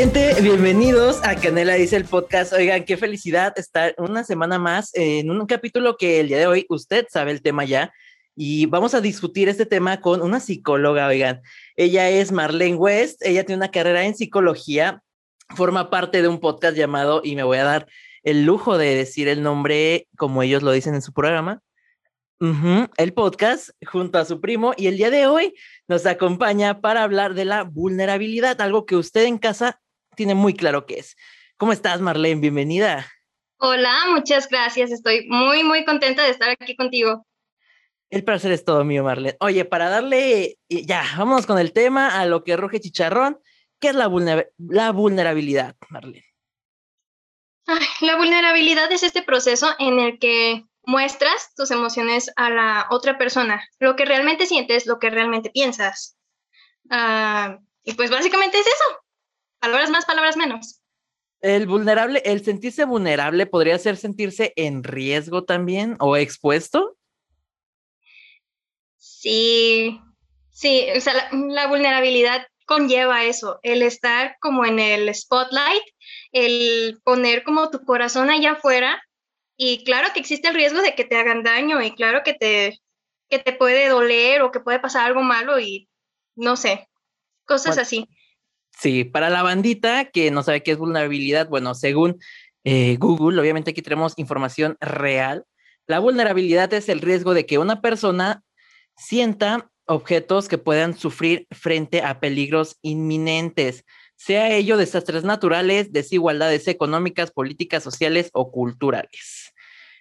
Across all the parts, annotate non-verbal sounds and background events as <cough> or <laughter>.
Gente, bienvenidos a Canela Dice el podcast. Oigan, qué felicidad estar una semana más en un capítulo que el día de hoy usted sabe el tema ya y vamos a discutir este tema con una psicóloga, oigan. Ella es Marlene West, ella tiene una carrera en psicología, forma parte de un podcast llamado, y me voy a dar el lujo de decir el nombre como ellos lo dicen en su programa, el podcast junto a su primo y el día de hoy nos acompaña para hablar de la vulnerabilidad, algo que usted en casa tiene muy claro que es. ¿Cómo estás, Marlene? Bienvenida. Hola, muchas gracias. Estoy muy, muy contenta de estar aquí contigo. El placer es todo mío, Marlene. Oye, para darle, ya, vamos con el tema, a lo que ruge chicharrón. ¿Qué es la, la vulnerabilidad, Marlene? la vulnerabilidad es este proceso en el que muestras tus emociones a la otra persona, lo que realmente sientes, lo que realmente piensas. Ah, y pues básicamente es eso. Palabras más, palabras menos. El vulnerable, el sentirse vulnerable podría ser sentirse en riesgo también o expuesto. Sí, sí, o sea, la, vulnerabilidad conlleva eso, el estar como en el spotlight, el poner como tu corazón allá afuera y claro que existe el riesgo de que te hagan daño y claro que te, que te puede doler o que puede pasar algo malo y no sé, cosas así. Sí, para la bandita que no sabe qué es vulnerabilidad, bueno, según eh, Google, obviamente aquí tenemos información real. La vulnerabilidad es el riesgo de que una persona sienta objetos que puedan sufrir frente a peligros inminentes, sea ello desastres naturales, desigualdades económicas, políticas, sociales o culturales.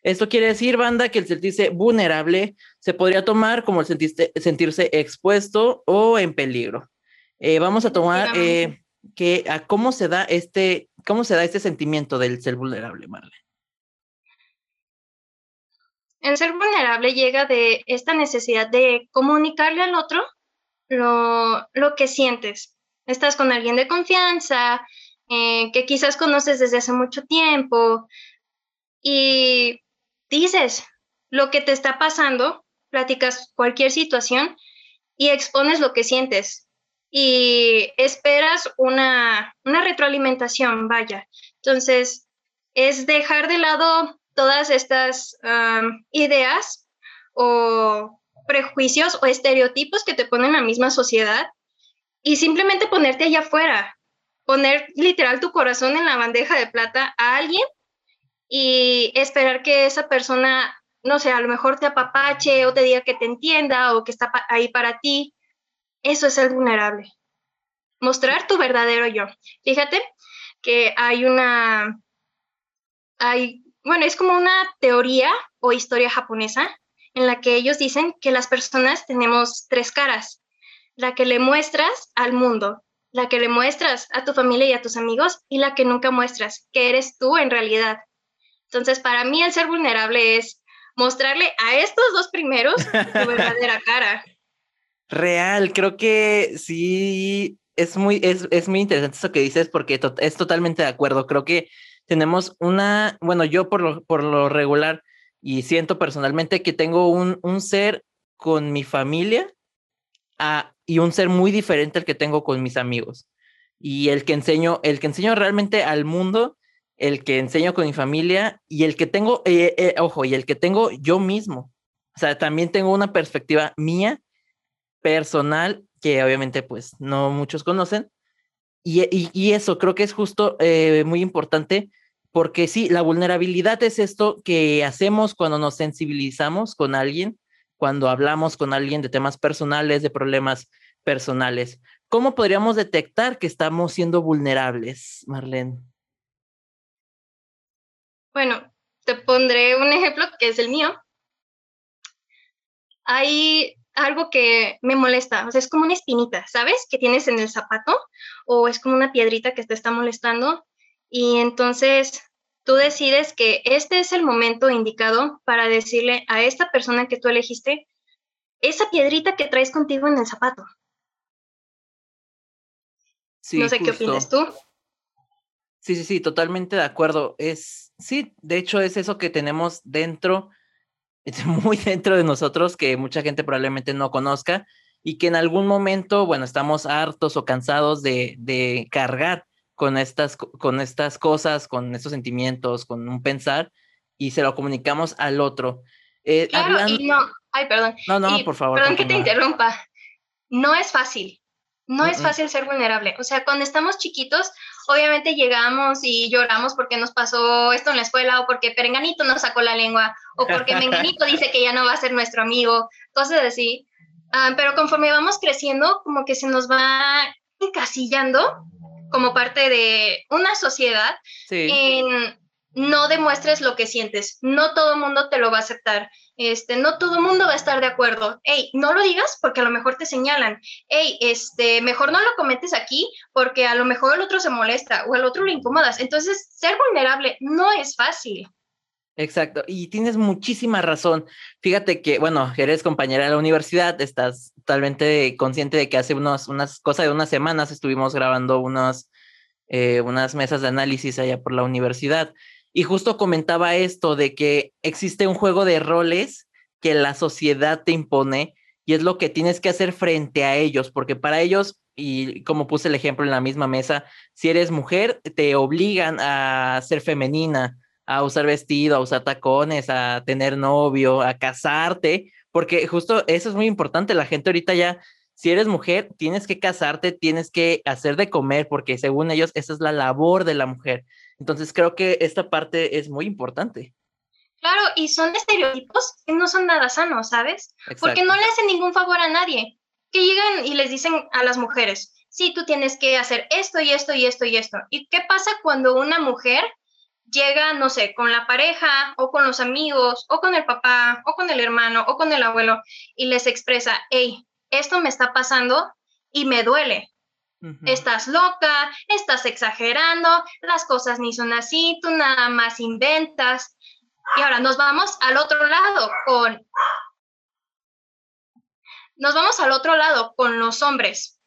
Esto quiere decir, banda, que el sentirse vulnerable se podría tomar como el sentirse expuesto o en peligro. Eh, vamos a tomar eh, que a cómo se da este, cómo se da este sentimiento del ser vulnerable, Marlene. El ser vulnerable llega de esta necesidad de comunicarle al otro lo, lo que sientes. Estás con alguien de confianza, eh, que quizás conoces desde hace mucho tiempo y dices lo que te está pasando, platicas cualquier situación y expones lo que sientes y esperas una, una retroalimentación, vaya. Entonces, es dejar de lado todas estas ideas o prejuicios o estereotipos que te ponen la misma sociedad y simplemente ponerte allá afuera, poner literal tu corazón en la bandeja de plata a alguien y esperar que esa persona, no sé, a lo mejor te apapache o te diga que te entienda o que está ahí para ti. Eso es ser vulnerable. Mostrar tu verdadero yo. Fíjate que hay una, hay bueno, es como una teoría o historia japonesa en la que ellos dicen que las personas tenemos tres caras. La que le muestras al mundo, la que le muestras a tu familia y a tus amigos y la que nunca muestras, que eres tú en realidad. Entonces, para mí el ser vulnerable es mostrarle a estos dos primeros tu <laughs> verdadera cara. Real, creo que sí, es muy, es, es muy interesante eso que dices porque es totalmente de acuerdo. Creo que tenemos una, bueno, yo por lo, por lo regular y siento personalmente que tengo un, un ser con mi familia ah, y un ser muy diferente al que tengo con mis amigos. Y el que enseño, el que enseño realmente al mundo, el que enseño con mi familia y el que tengo, eh, eh, ojo, y el que tengo yo mismo. O sea, también tengo una perspectiva mía, personal, que obviamente pues no muchos conocen. Y, eso creo que es justo eh, muy importante porque sí, la vulnerabilidad es esto que hacemos cuando nos sensibilizamos con alguien, cuando hablamos con alguien de temas personales, de problemas personales. ¿Cómo podríamos detectar que estamos siendo vulnerables, Marlene? Bueno, te pondré un ejemplo que es el mío. Hay algo que me molesta, o sea, es como una espinita, ¿sabes? Que tienes en el zapato o es como una piedrita que te está molestando y entonces tú decides que este es el momento indicado para decirle a esta persona que tú elegiste esa piedrita que traes contigo en el zapato. no sé qué opinas tú. Sí, sí, sí, totalmente de acuerdo. Es, sí, de hecho es eso que tenemos dentro, <laughs> muy dentro de nosotros, que mucha gente probablemente no conozca y que en algún momento, bueno, estamos hartos o cansados de, de cargar con estas, con estas cosas, con estos sentimientos, con un pensar y se lo comunicamos al otro. Eh, claro, y no, ay, perdón. No, no, por favor. Perdón que te interrumpa. No es fácil. No es fácil ser vulnerable. O sea, cuando estamos chiquitos, obviamente llegamos y lloramos porque nos pasó esto en la escuela o porque Perenganito nos sacó la lengua o porque Menganito dice que ya no va a ser nuestro amigo, cosas así. Ah, pero conforme vamos creciendo, como que se nos va encasillando como parte de una sociedad en no demuestres lo que sientes. No todo el mundo te lo va a aceptar. Este, no todo el mundo va a estar de acuerdo. Hey, no lo digas porque a lo mejor te señalan. Hey, este, mejor no lo comentes aquí porque a lo mejor el otro se molesta o el otro lo incomodas. Entonces, ser vulnerable no es fácil. Exacto, y tienes muchísima razón. Fíjate que, bueno, eres compañera de la universidad, estás totalmente consciente de que hace unos, unas cosas de unas semanas estuvimos grabando eh, unas mesas de análisis allá por la universidad. Y justo comentaba esto de que existe un juego de roles que la sociedad te impone y es lo que tienes que hacer frente a ellos, porque para ellos, y como puse el ejemplo en la misma mesa, si eres mujer, te obligan a ser femenina a usar vestido, a usar tacones, a tener novio, a casarte, porque justo eso es muy importante. La gente ahorita ya, si eres mujer, tienes que casarte, tienes que hacer de comer, porque según ellos, esa es la labor de la mujer. Entonces creo que esta parte es muy importante. Claro, y son estereotipos que no son nada sanos, ¿sabes? Porque no le hacen ningún favor a nadie. Que llegan y les dicen a las mujeres, sí, tú tienes que hacer esto y esto y esto y esto. ¿Y qué pasa cuando una mujer llega, no sé, con la pareja o con los amigos o con el papá o con el hermano o con el abuelo y les expresa, hey, esto me está pasando y me duele. Estás loca, estás exagerando, las cosas ni son así, tú nada más inventas. Y ahora nos vamos al otro lado con... Nos vamos al otro lado con los hombres.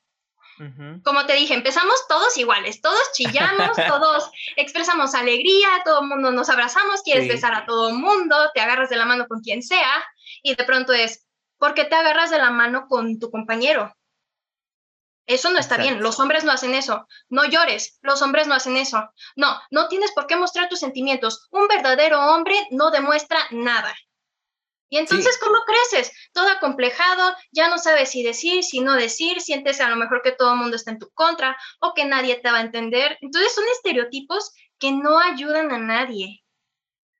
Como te dije, empezamos todos iguales, todos chillamos, <laughs> todos expresamos alegría, todo el mundo nos abrazamos, quieres besar a todo el mundo, te agarras de la mano con quien sea y de pronto es, ¿por qué te agarras de la mano con tu compañero? Eso no está bien, los hombres no hacen eso. No llores, los hombres no hacen eso. No, no tienes por qué mostrar tus sentimientos. Un verdadero hombre no demuestra nada. Y entonces, ¿cómo creces? Todo acomplejado, ya no sabes si decir, si no decir, sientes a lo mejor que todo el mundo está en tu contra o que nadie te va a entender. Entonces, son estereotipos que no ayudan a nadie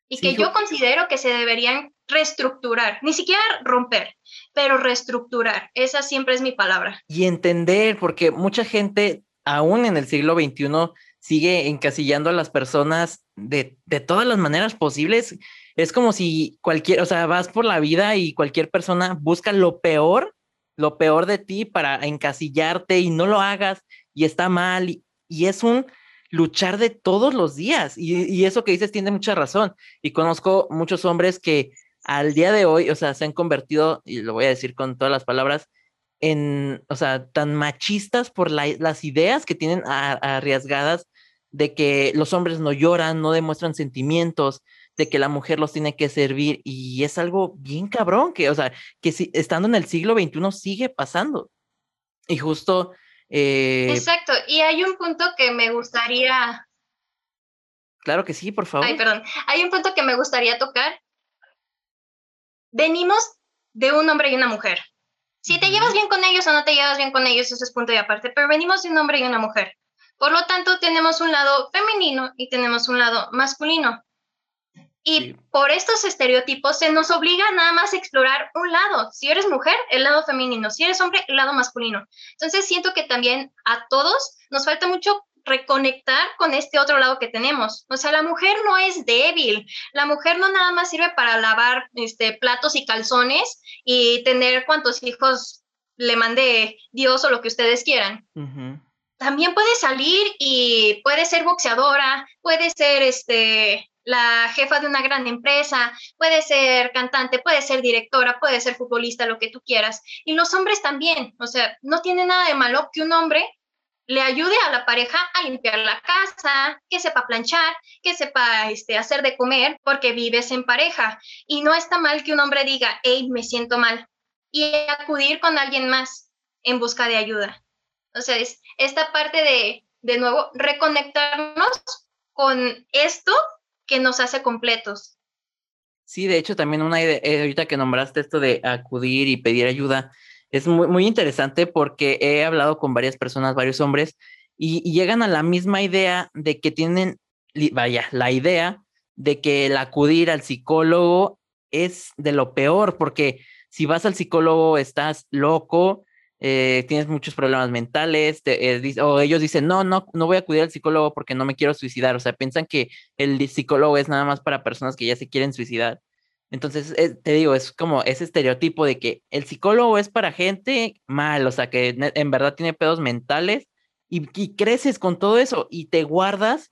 y que yo considero que se deberían reestructurar, ni siquiera romper, pero reestructurar. Esa siempre es mi palabra. Y entender, porque mucha gente, aún en el siglo XXI, sigue encasillando a las personas de, de todas las maneras posibles es como si cualquier, o sea, vas por la vida y cualquier persona busca lo peor, lo peor de ti para encasillarte y no lo hagas y está mal y, es un luchar de todos los días y, eso que dices tiene mucha razón y conozco muchos hombres que al día de hoy, o sea, se han convertido, y lo voy a decir con todas las palabras, en, o sea, tan machistas por las ideas que tienen arriesgadas de que los hombres no lloran, no demuestran sentimientos, de que la mujer los tiene que servir y es algo bien cabrón que, o sea, que si, estando en el siglo XXI sigue pasando. Y justo... Eh, Exacto, y hay un punto que me gustaría... Claro que sí, por favor. Ay, perdón. Hay un punto que me gustaría tocar. Venimos de un hombre y una mujer. Si te llevas bien con ellos o no te llevas bien con ellos, eso es punto y aparte, pero venimos de un hombre y una mujer. Por lo tanto, tenemos un lado femenino y tenemos un lado masculino. Y por estos estereotipos se nos obliga nada más a explorar un lado. Si eres mujer, el lado femenino. Si eres hombre, el lado masculino. Entonces siento que también a todos nos falta mucho reconectar con este otro lado que tenemos. O sea, la mujer no es débil. La mujer no nada más sirve para lavar este, platos y calzones y tener cuantos hijos le mande Dios o lo que ustedes quieran. También puede salir y puede ser boxeadora, puede ser este, la jefa de una gran empresa, puede ser cantante, puede ser directora, puede ser futbolista, lo que tú quieras. Y los hombres también, o sea, no tiene nada de malo que un hombre le ayude a la pareja a limpiar la casa, que sepa planchar, que sepa este, hacer de comer, porque vives en pareja. Y no está mal que un hombre diga, hey, me siento mal, y acudir con alguien más en busca de ayuda. O sea, es esta parte de de nuevo, reconectarnos con esto que nos hace completos. Sí, de hecho, también una idea, eh, ahorita que nombraste esto de acudir y pedir ayuda, es muy, muy interesante porque he hablado con varias personas, varios hombres, y, llegan a la misma idea de que tienen, vaya, la idea de que el acudir al psicólogo es de lo peor, porque si vas al psicólogo estás loco, eh, tienes muchos problemas mentales, eh, o ellos dicen, no, no, no voy a acudir al psicólogo porque no me quiero suicidar, o sea, piensan que el psicólogo es nada más para personas que ya se quieren suicidar. Entonces, eh, te digo, es como ese estereotipo de que el psicólogo es para gente mal, o sea, que en verdad tiene pedos mentales y creces con todo eso y te guardas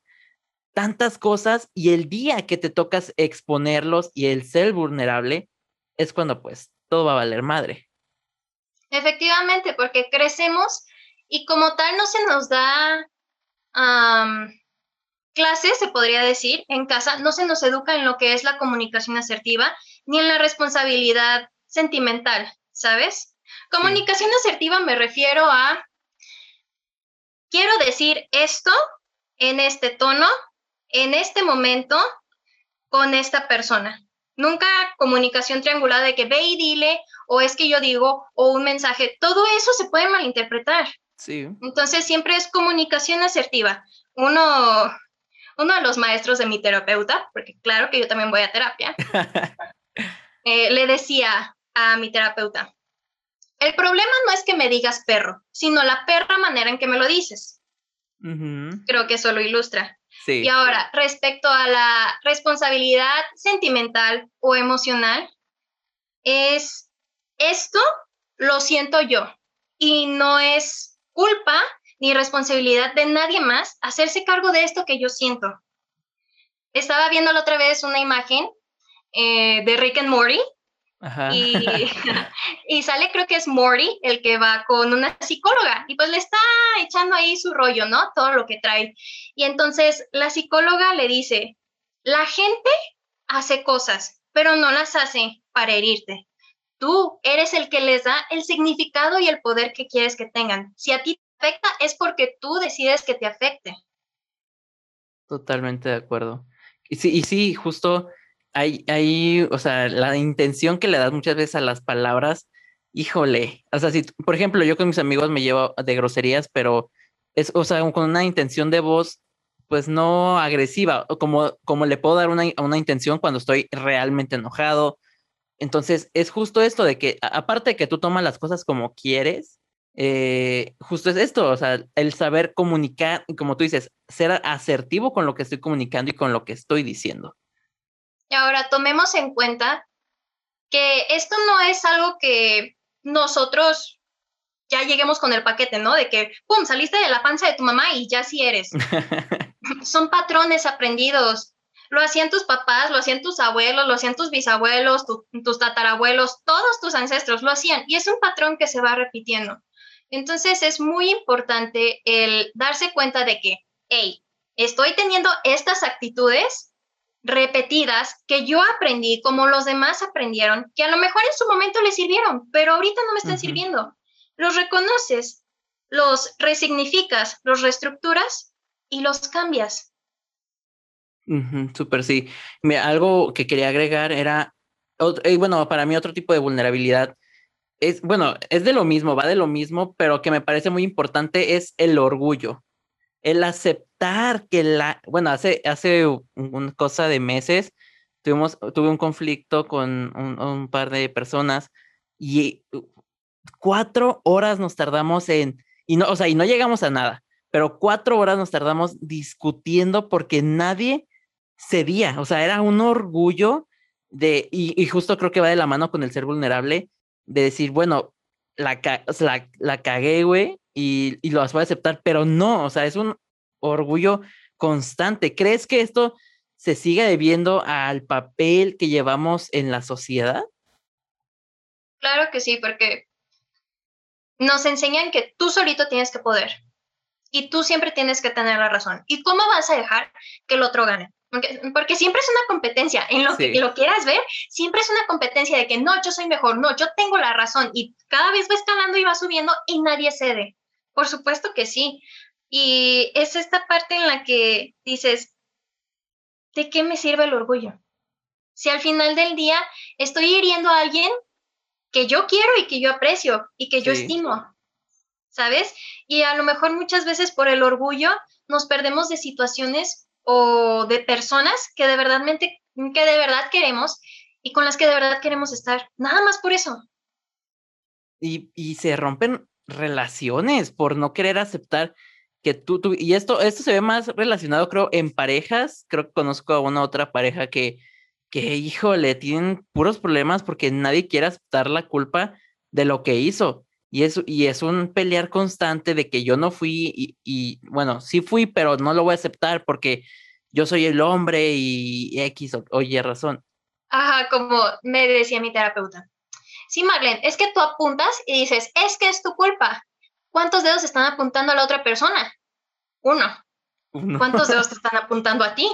tantas cosas y el día que te tocas exponerlos y el ser vulnerable es cuando pues todo va a valer madre. Efectivamente, porque crecemos y como tal no se nos da clases, se podría decir, en casa, no se nos educa en lo que es la comunicación asertiva ni en la responsabilidad sentimental, ¿sabes? Comunicación asertiva me refiero a, quiero decir esto en este tono, en este momento, con esta persona. Nunca comunicación triangulada de que ve y dile, o es que yo digo, o un mensaje. Todo eso se puede malinterpretar. Sí. Entonces siempre es comunicación asertiva. Uno, uno de los maestros de mi terapeuta, porque claro que yo también voy a terapia, <laughs> eh, le decía a mi terapeuta, el problema no es que me digas perro, sino la perra manera en que me lo dices. Creo que eso lo ilustra. Y ahora, respecto a la responsabilidad sentimental o emocional, es esto lo siento yo y no es culpa ni responsabilidad de nadie más hacerse cargo de esto que yo siento. Estaba viendo la otra vez una imagen eh, de Rick and Morty y, <laughs> <laughs> y, sale, creo que es Morty, el que va con una psicóloga y pues le está echando ahí su rollo, ¿no? Todo lo que trae. Y entonces la psicóloga le dice, la gente hace cosas, pero no las hace para herirte. Tú eres el que les da el significado y el poder que quieres que tengan. Si a ti afecta, es porque tú decides que te afecte. Totalmente de acuerdo. Y sí, y sí, justo hay, hay, o sea, la intención que le das muchas veces a las palabras, híjole, o sea, si, por ejemplo, yo con mis amigos me llevo de groserías, pero es, o sea, con una intención de voz, pues no agresiva, como, como le puedo dar una, una intención cuando estoy realmente enojado. Entonces, es justo esto de que, aparte de que tú tomas las cosas como quieres, eh, justo es esto, o sea, el saber comunicar, como tú dices, ser asertivo con lo que estoy comunicando y con lo que estoy diciendo. Y ahora tomemos en cuenta que esto no es algo que nosotros ya lleguemos con el paquete, ¿no? De que, ¡pum!, saliste de la panza de tu mamá y ya sí eres. <laughs> Son patrones aprendidos. Lo hacían tus papás, lo hacían tus abuelos, lo hacían tus bisabuelos, tus tatarabuelos, todos tus ancestros lo hacían. Y es un patrón que se va repitiendo. Entonces es muy importante el darse cuenta de que, hey, estoy teniendo estas actitudes repetidas que yo aprendí como los demás aprendieron, que a lo mejor en su momento les sirvieron, pero ahorita no me están sirviendo. Los reconoces, los resignificas, los reestructuras y los cambias. Súper, sí. algo que quería agregar era, eh, bueno, para mí otro tipo de vulnerabilidad es, bueno, es de lo mismo, va de lo mismo, pero que me parece muy importante es el orgullo el aceptar que la, bueno, hace, hace una cosa de meses tuvimos, tuve un conflicto con un, par de personas y cuatro horas nos tardamos en, y no, o sea, y no llegamos a nada, pero cuatro horas nos tardamos discutiendo porque nadie cedía, o sea, era un orgullo de, y, justo creo que va de la mano con el ser vulnerable, de decir, bueno, la, la, la cagué, güey, y, y lo vas a aceptar, pero no, o sea, es un orgullo constante. ¿Crees que esto se sigue debiendo al papel que llevamos en la sociedad? Claro que sí, porque nos enseñan que tú solito tienes que poder y tú siempre tienes que tener la razón. ¿Y cómo vas a dejar que el otro gane? Porque, siempre es una competencia, en lo que lo quieras ver, siempre es una competencia de que no, yo soy mejor, no, yo tengo la razón y cada vez va escalando y va subiendo y nadie cede. Por supuesto que sí, Y es esta parte en la que dices, ¿de qué me sirve el orgullo? Si al final del día estoy hiriendo a alguien que yo quiero y que yo aprecio y que yo estimo, ¿sabes? Y a lo mejor muchas veces por el orgullo nos perdemos de situaciones o de personas que de verdad, que de verdad queremos y con las que de verdad queremos estar, nada más por eso. Y, y se rompen relaciones por no querer aceptar que tú, tú, y esto, esto se ve más relacionado, creo, en parejas. Creo que conozco a una otra pareja que, que, híjole, tienen puros problemas porque nadie quiere aceptar la culpa de lo que hizo. Y es, y es un pelear constante de que yo no fui y, y bueno, sí fui, pero no lo voy a aceptar porque yo soy el hombre y X oye razón. Ajá, como me decía mi terapeuta. Sí, Marlene, es que tú apuntas y dices, es que es tu culpa. ¿Cuántos dedos están apuntando a la otra persona? Uno. ¿Cuántos dedos te <laughs> están apuntando a ti?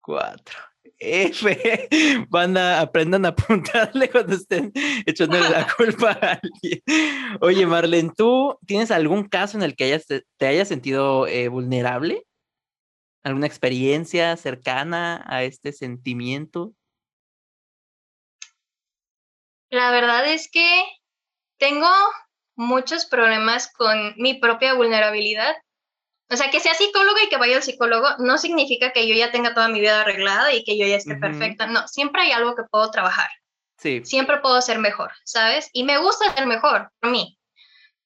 Cuatro. F. <laughs> Banda, aprendan a apuntarle <laughs> cuando estén echándole la <laughs> culpa a alguien. Oye, Marlene, ¿tú tienes algún caso en el que hayas, te, hayas sentido eh, vulnerable? ¿Alguna experiencia cercana a este sentimiento? La verdad es que tengo muchos problemas con mi propia vulnerabilidad. O sea, que sea psicóloga y que vaya al psicólogo no significa que yo ya tenga toda mi vida arreglada y que yo ya esté perfecta. No, siempre hay algo que puedo trabajar. Sí. Siempre puedo ser mejor, ¿sabes? Y me gusta ser mejor por mí.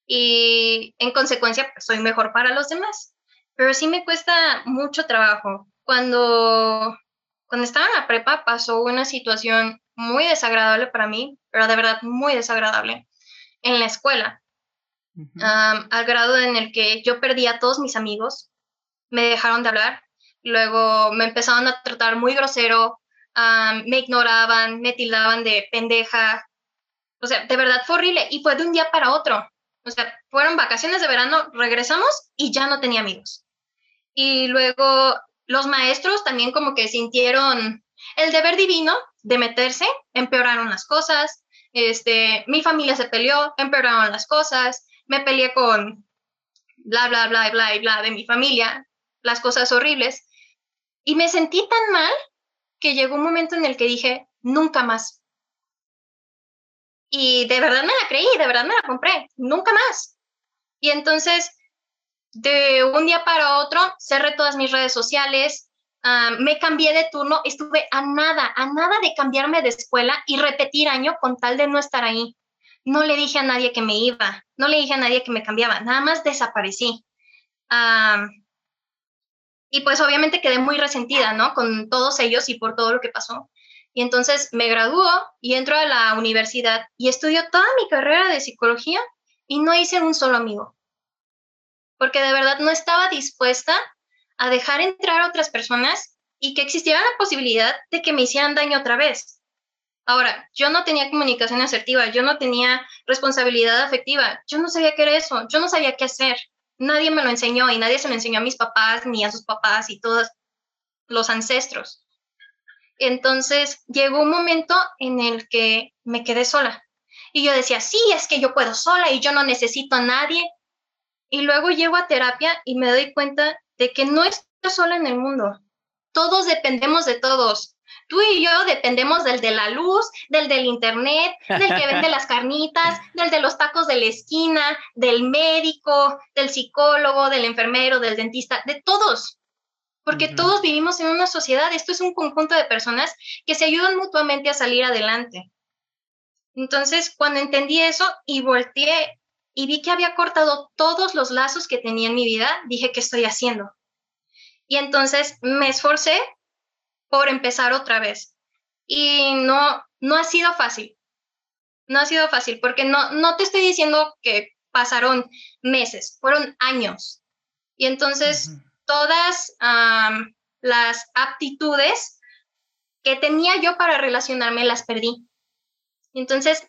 Y en consecuencia, pues, soy mejor para los demás. Pero sí me cuesta mucho trabajo. Cuando, cuando estaba en la prepa pasó una situación muy desagradable para mí, pero de verdad muy desagradable en la escuela, al grado en el que yo perdí a todos mis amigos, me dejaron de hablar, luego me empezaron a tratar muy grosero, me ignoraban, me tildaban de pendeja, o sea, de verdad fue horrible y fue de un día para otro. O sea, fueron vacaciones de verano, regresamos y ya no tenía amigos. Y luego los maestros también como que sintieron el deber divino de meterse, empeoraron las cosas, este, mi familia se peleó, empeoraron las cosas, me peleé con bla, bla, bla, bla, bla de mi familia, las cosas horribles. Y me sentí tan mal que llegó un momento en el que dije, nunca más. Y de verdad me la creí, de verdad me la compré, nunca más. Y entonces, de un día para otro, cerré todas mis redes sociales, me cambié de turno, estuve a nada, a nada de cambiarme de escuela y repetir año con tal de no estar ahí. No le dije a nadie que me iba, no le dije a nadie que me cambiaba, nada más desaparecí. y pues obviamente quedé muy resentida, ¿no? Con todos ellos y por todo lo que pasó. Y entonces me graduó y entro a la universidad y estudio toda mi carrera de psicología y no hice un solo amigo. Porque de verdad no estaba dispuesta a dejar entrar a otras personas y que existiera la posibilidad de que me hicieran daño otra vez. Ahora, yo no tenía comunicación asertiva, yo no tenía responsabilidad afectiva, yo no sabía qué era eso, yo no sabía qué hacer. Nadie me lo enseñó y nadie se lo enseñó a mis papás ni a sus papás y todos los ancestros. Entonces llegó un momento en el que me quedé sola. Y yo decía, sí, es que yo puedo sola y yo no necesito a nadie. Y luego llego a terapia y me doy cuenta de que no estoy sola en el mundo. Todos dependemos de todos. Tú y yo dependemos del de la luz, del del internet, del que vende las carnitas, <laughs> del de los tacos de la esquina, del médico, del psicólogo, del enfermero, del dentista, de todos. Porque todos vivimos en una sociedad. Esto es un conjunto de personas que se ayudan mutuamente a salir adelante. Entonces, cuando entendí eso y volteé y vi que había cortado todos los lazos que tenía en mi vida, dije, ¿qué estoy haciendo? Y entonces me esforcé por empezar otra vez. Y no, no ha sido fácil. No ha sido fácil, porque no, no te estoy diciendo que pasaron meses, fueron años. Y entonces todas las aptitudes que tenía yo para relacionarme las perdí. Entonces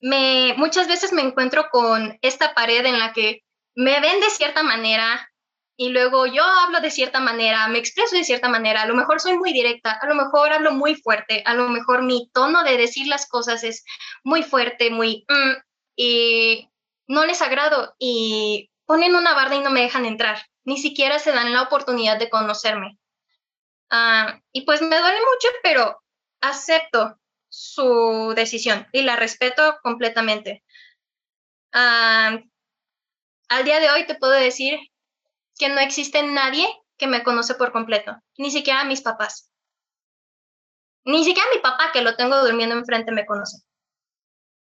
me, muchas veces me encuentro con esta pared en la que me ven de cierta manera y luego yo hablo de cierta manera, me expreso de cierta manera, a lo mejor soy muy directa, a lo mejor hablo muy fuerte, a lo mejor mi tono de decir las cosas es muy fuerte, muy... Mm, y no les agrado y ponen una barda y no me dejan entrar. Ni siquiera se dan la oportunidad de conocerme. Ah, y pues me duele mucho, pero acepto su decisión y la respeto completamente. Ah, al día de hoy te puedo decir que no existe nadie que me conoce por completo, ni siquiera mis papás. Ni siquiera mi papá, que lo tengo durmiendo enfrente, me conoce.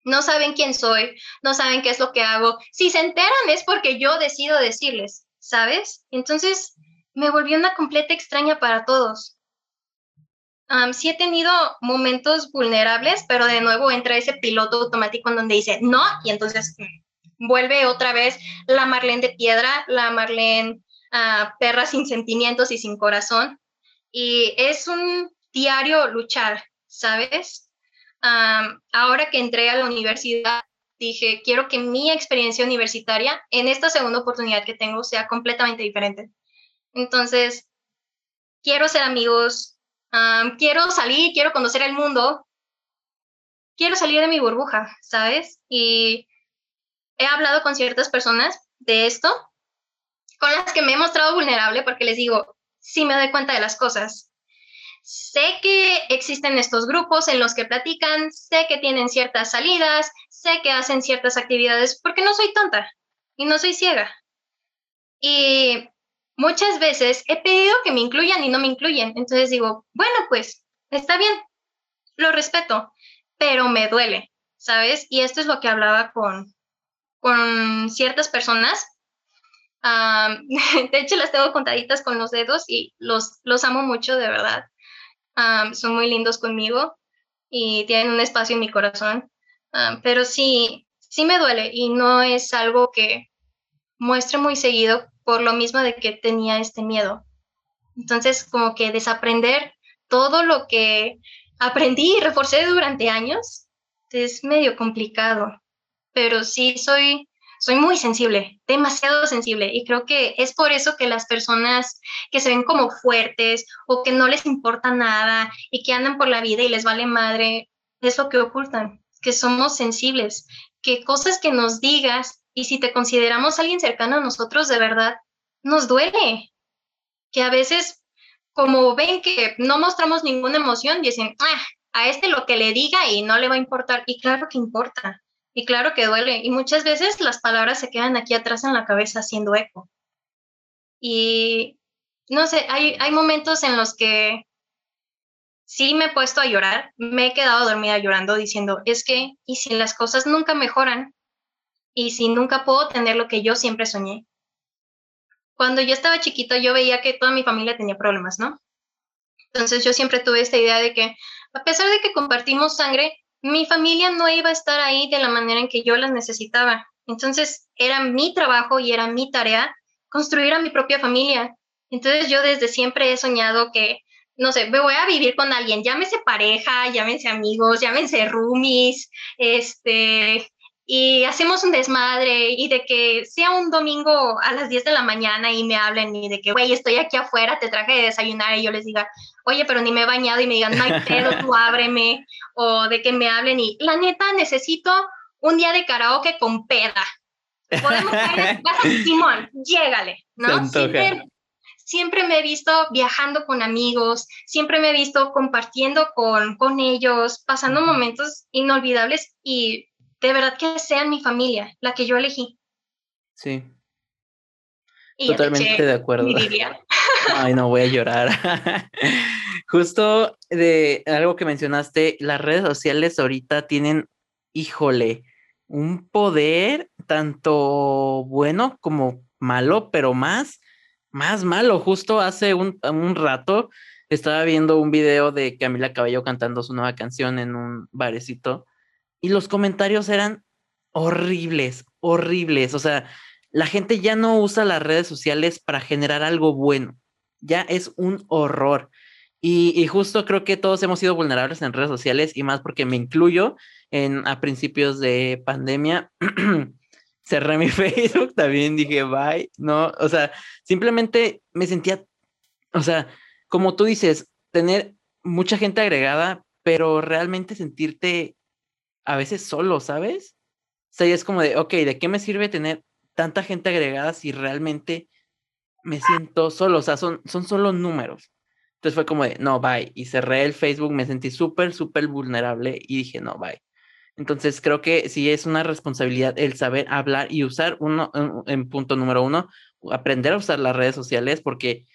No saben quién soy, no saben qué es lo que hago. Si se enteran es porque yo decido decirles, ¿sabes? Entonces me volví una completa extraña para todos. sí he tenido momentos vulnerables, pero de nuevo entra ese piloto automático en donde dice no, y entonces vuelve otra vez la Marlene de piedra, la Marlene uh, perra sin sentimientos y sin corazón. Y es un diario luchar, ¿sabes? ahora que entré a la universidad, dije, quiero que mi experiencia universitaria en esta segunda oportunidad que tengo sea completamente diferente. Entonces, quiero ser amigos, quiero salir, quiero conocer el mundo, quiero salir de mi burbuja, ¿sabes? Y he hablado con ciertas personas de esto, con las que me he mostrado vulnerable porque les digo, sí me doy cuenta de las cosas. Sé que existen estos grupos en los que platican, sé que tienen ciertas salidas, sé que hacen ciertas actividades, porque no soy tonta y no soy ciega. Y muchas veces he pedido que me incluyan y no me incluyen. Entonces digo, bueno, pues está bien, lo respeto, pero me duele, ¿sabes? Y esto es lo que hablaba con, con ciertas personas. <laughs> de hecho, las tengo contaditas con los dedos y los, los amo mucho, de verdad. son muy lindos conmigo y tienen un espacio en mi corazón. pero sí, sí me duele y no es algo que muestre muy seguido por lo mismo de que tenía este miedo. Entonces, como que desaprender todo lo que aprendí y reforcé durante años es medio complicado pero sí soy, soy muy sensible, demasiado sensible. Y creo que es por eso que las personas que se ven como fuertes o que no les importa nada y que andan por la vida y les vale madre, es lo que ocultan, que somos sensibles, que cosas que nos digas y si te consideramos alguien cercano a nosotros, de verdad, nos duele. Que a veces, como ven que no mostramos ninguna emoción, dicen, ah, a este lo que le diga y no le va a importar. Y claro que importa. Y claro que duele. Y muchas veces las palabras se quedan aquí atrás en la cabeza haciendo eco. Y no sé, hay, hay momentos en los que sí me he puesto a llorar, me he quedado dormida llorando diciendo, es que, ¿y si las cosas nunca mejoran? ¿Y si nunca puedo tener lo que yo siempre soñé? Cuando yo estaba chiquita, yo veía que toda mi familia tenía problemas, ¿no? Entonces yo siempre tuve esta idea de que, a pesar de que compartimos sangre, mi familia no iba a estar ahí de la manera en que yo las necesitaba. Entonces era mi trabajo y era mi tarea construir a mi propia familia. Entonces yo desde siempre he soñado que, no sé, me voy a vivir con alguien, llámese pareja, llámense amigos, llámense roomies, este, y hacemos un desmadre y de que sea un domingo a las 10 de la mañana y me hablen y de que, güey, estoy aquí afuera, te traje de desayunar y yo les diga, oye, pero ni me he bañado y me digan, no hay pedo, tú ábreme, o de que me hablen y, la neta, necesito un día de karaoke con peda. Podemos ir Simón, llégale, ¿no? Siempre, siempre me he visto viajando con amigos, siempre me he visto compartiendo con, con ellos, pasando momentos inolvidables y de verdad que sean mi familia, la que yo elegí. Sí. Totalmente de acuerdo. <laughs> Ay, no voy a llorar. <laughs> Justo de algo que mencionaste, las redes sociales ahorita tienen, híjole, un poder tanto bueno como malo, pero más, más malo. Justo hace un, un rato estaba viendo un video de Camila Cabello cantando su nueva canción en un barecito y los comentarios eran horribles, horribles. O sea, la gente ya no usa las redes sociales para generar algo bueno. Ya es un horror. Y, justo creo que todos hemos sido vulnerables en redes sociales y más porque me incluyo en a principios de pandemia. <clears throat> cerré mi <laughs> Facebook, también dije bye, no, o sea, simplemente me sentía, o sea, como tú dices, tener mucha gente agregada, pero realmente sentirte a veces solo, ¿sabes? O sea, es como de, ok, ¿de qué me sirve tener tanta gente agregada si realmente me siento solo? O sea, son, son solo números. Entonces fue como de, no, bye. Y cerré el Facebook, me sentí súper, súper vulnerable y dije, no, bye. Entonces creo que sí es una responsabilidad el saber hablar y usar uno, en, punto número uno, aprender a usar las redes sociales porque,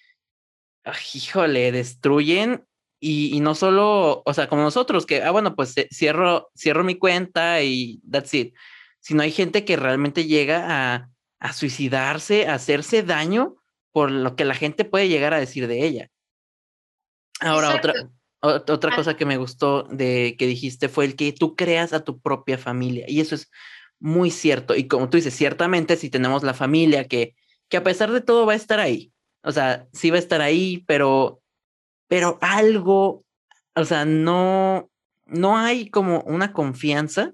híjole, destruyen y, y, no solo, o sea, como nosotros, que, ah, bueno, pues eh, cierro, cierro mi cuenta y that's it, sino hay gente que realmente llega a, a suicidarse, a hacerse daño por lo que la gente puede llegar a decir de ella. Ahora, otra, otra cosa que me gustó de que dijiste fue el que tú creas a tu propia familia. Y eso es muy cierto. Y como tú dices, ciertamente si tenemos la familia que, que a pesar de todo va a estar ahí. O sea, sí va a estar ahí, pero, pero algo, o sea, no, no hay como una confianza.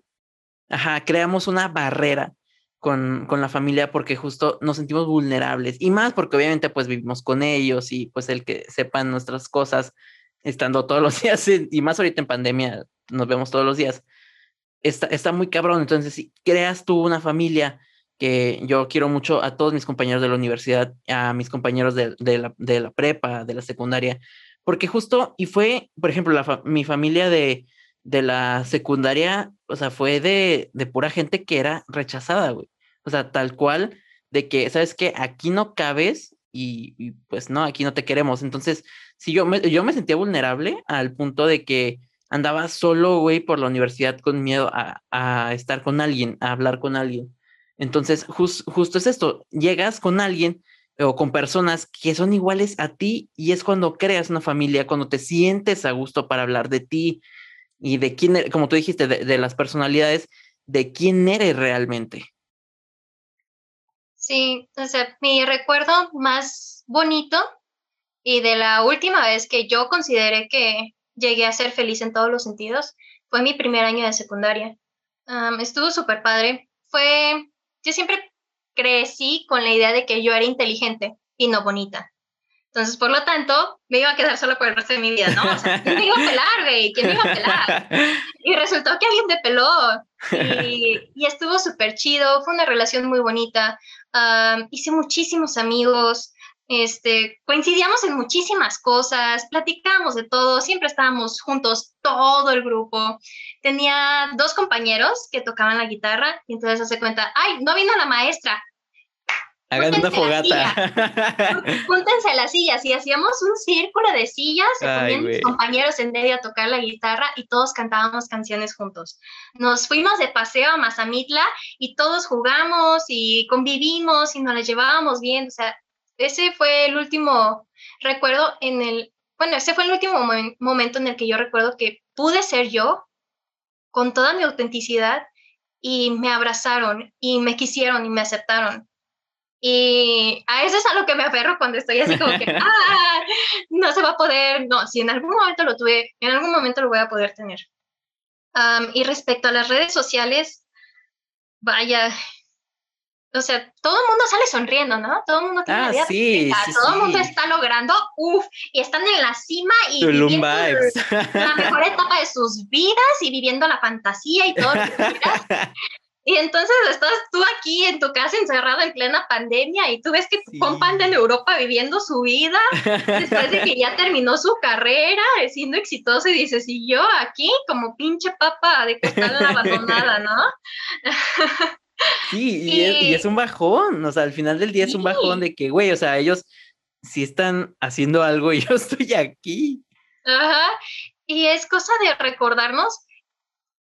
Ajá, creamos una barrera con, con, la familia porque justo nos sentimos vulnerables y más porque obviamente pues vivimos con ellos y pues el que sepan nuestras cosas estando todos los <laughs> días y más ahorita en pandemia nos vemos todos los días está, está muy cabrón entonces si creas tú una familia que yo quiero mucho a todos mis compañeros de la universidad a mis compañeros de, la, de la, prepa de la secundaria porque justo y fue por ejemplo la mi familia de de la secundaria, o sea, fue de, de pura gente que era rechazada, güey. O sea, tal cual, de que, ¿sabes qué? Aquí no cabes y, pues no, aquí no te queremos. Entonces, sí, yo me, yo me sentía vulnerable al punto de que andaba solo, güey, por la universidad con miedo a, a estar con alguien, a hablar con alguien. Entonces, justo es esto, llegas con alguien o con personas que son iguales a ti y es cuando creas una familia, cuando te sientes a gusto para hablar de ti, y de quién, e, como tú dijiste, de, las personalidades, de quién eres realmente. Sí, o sea, mi recuerdo más bonito y de la última vez que yo consideré que llegué a ser feliz en todos los sentidos fue mi primer año de secundaria. estuvo súper padre. Fue, yo siempre crecí con la idea de que yo era inteligente y no bonita. Entonces, por lo tanto, me iba a quedar solo por el resto de mi vida, ¿no? O sea, ¿quién me iba a pelar, güey? ¿Quién me iba a pelar? <laughs> Y resultó que alguien me peló. Y, y estuvo súper chido, fue una relación muy bonita. hice muchísimos amigos, este, coincidíamos en muchísimas cosas, platicábamos de todo, siempre estábamos juntos, todo el grupo. Tenía dos compañeros que tocaban la guitarra y entonces hace cuenta, ay, no vino la maestra, Hagan una fogata. <laughs> Júntense las sillas y hacíamos un círculo de sillas, se ponían mis compañeros en medio a tocar la guitarra y todos cantábamos canciones juntos. Nos fuimos de paseo a Mazamitla y todos jugamos y convivimos y nos las llevábamos bien. O sea, ese fue el último recuerdo en el, bueno, ese fue el último momento en el que yo recuerdo que pude ser yo con toda mi autenticidad y me abrazaron y me quisieron y me aceptaron y a eso es a lo que me aferro cuando estoy así como que, <laughs> ah, no se va a poder, no, si en algún momento lo tuve, en algún momento lo voy a poder tener. y respecto a las redes sociales, vaya, o sea, todo el mundo sale sonriendo, ¿no? Todo el mundo tiene ah, sí, todo el mundo está logrando, uff, y están en la cima y viviendo la mejor etapa de sus vidas y viviendo la fantasía y todo lo que <laughs> Y entonces estás tú aquí en tu casa encerrado en plena pandemia y tú ves que tu compa anda en Europa viviendo su vida después de que ya terminó su carrera, siendo exitoso y dices, y yo aquí como pinche papa de costal abandonada, ¿no? <laughs> Sí, y, Es, un bajón, o sea, al final del día es un bajón de que, güey, o sea, ellos sí están haciendo algo y <laughs> yo estoy aquí. Ajá, y es cosa de recordarnos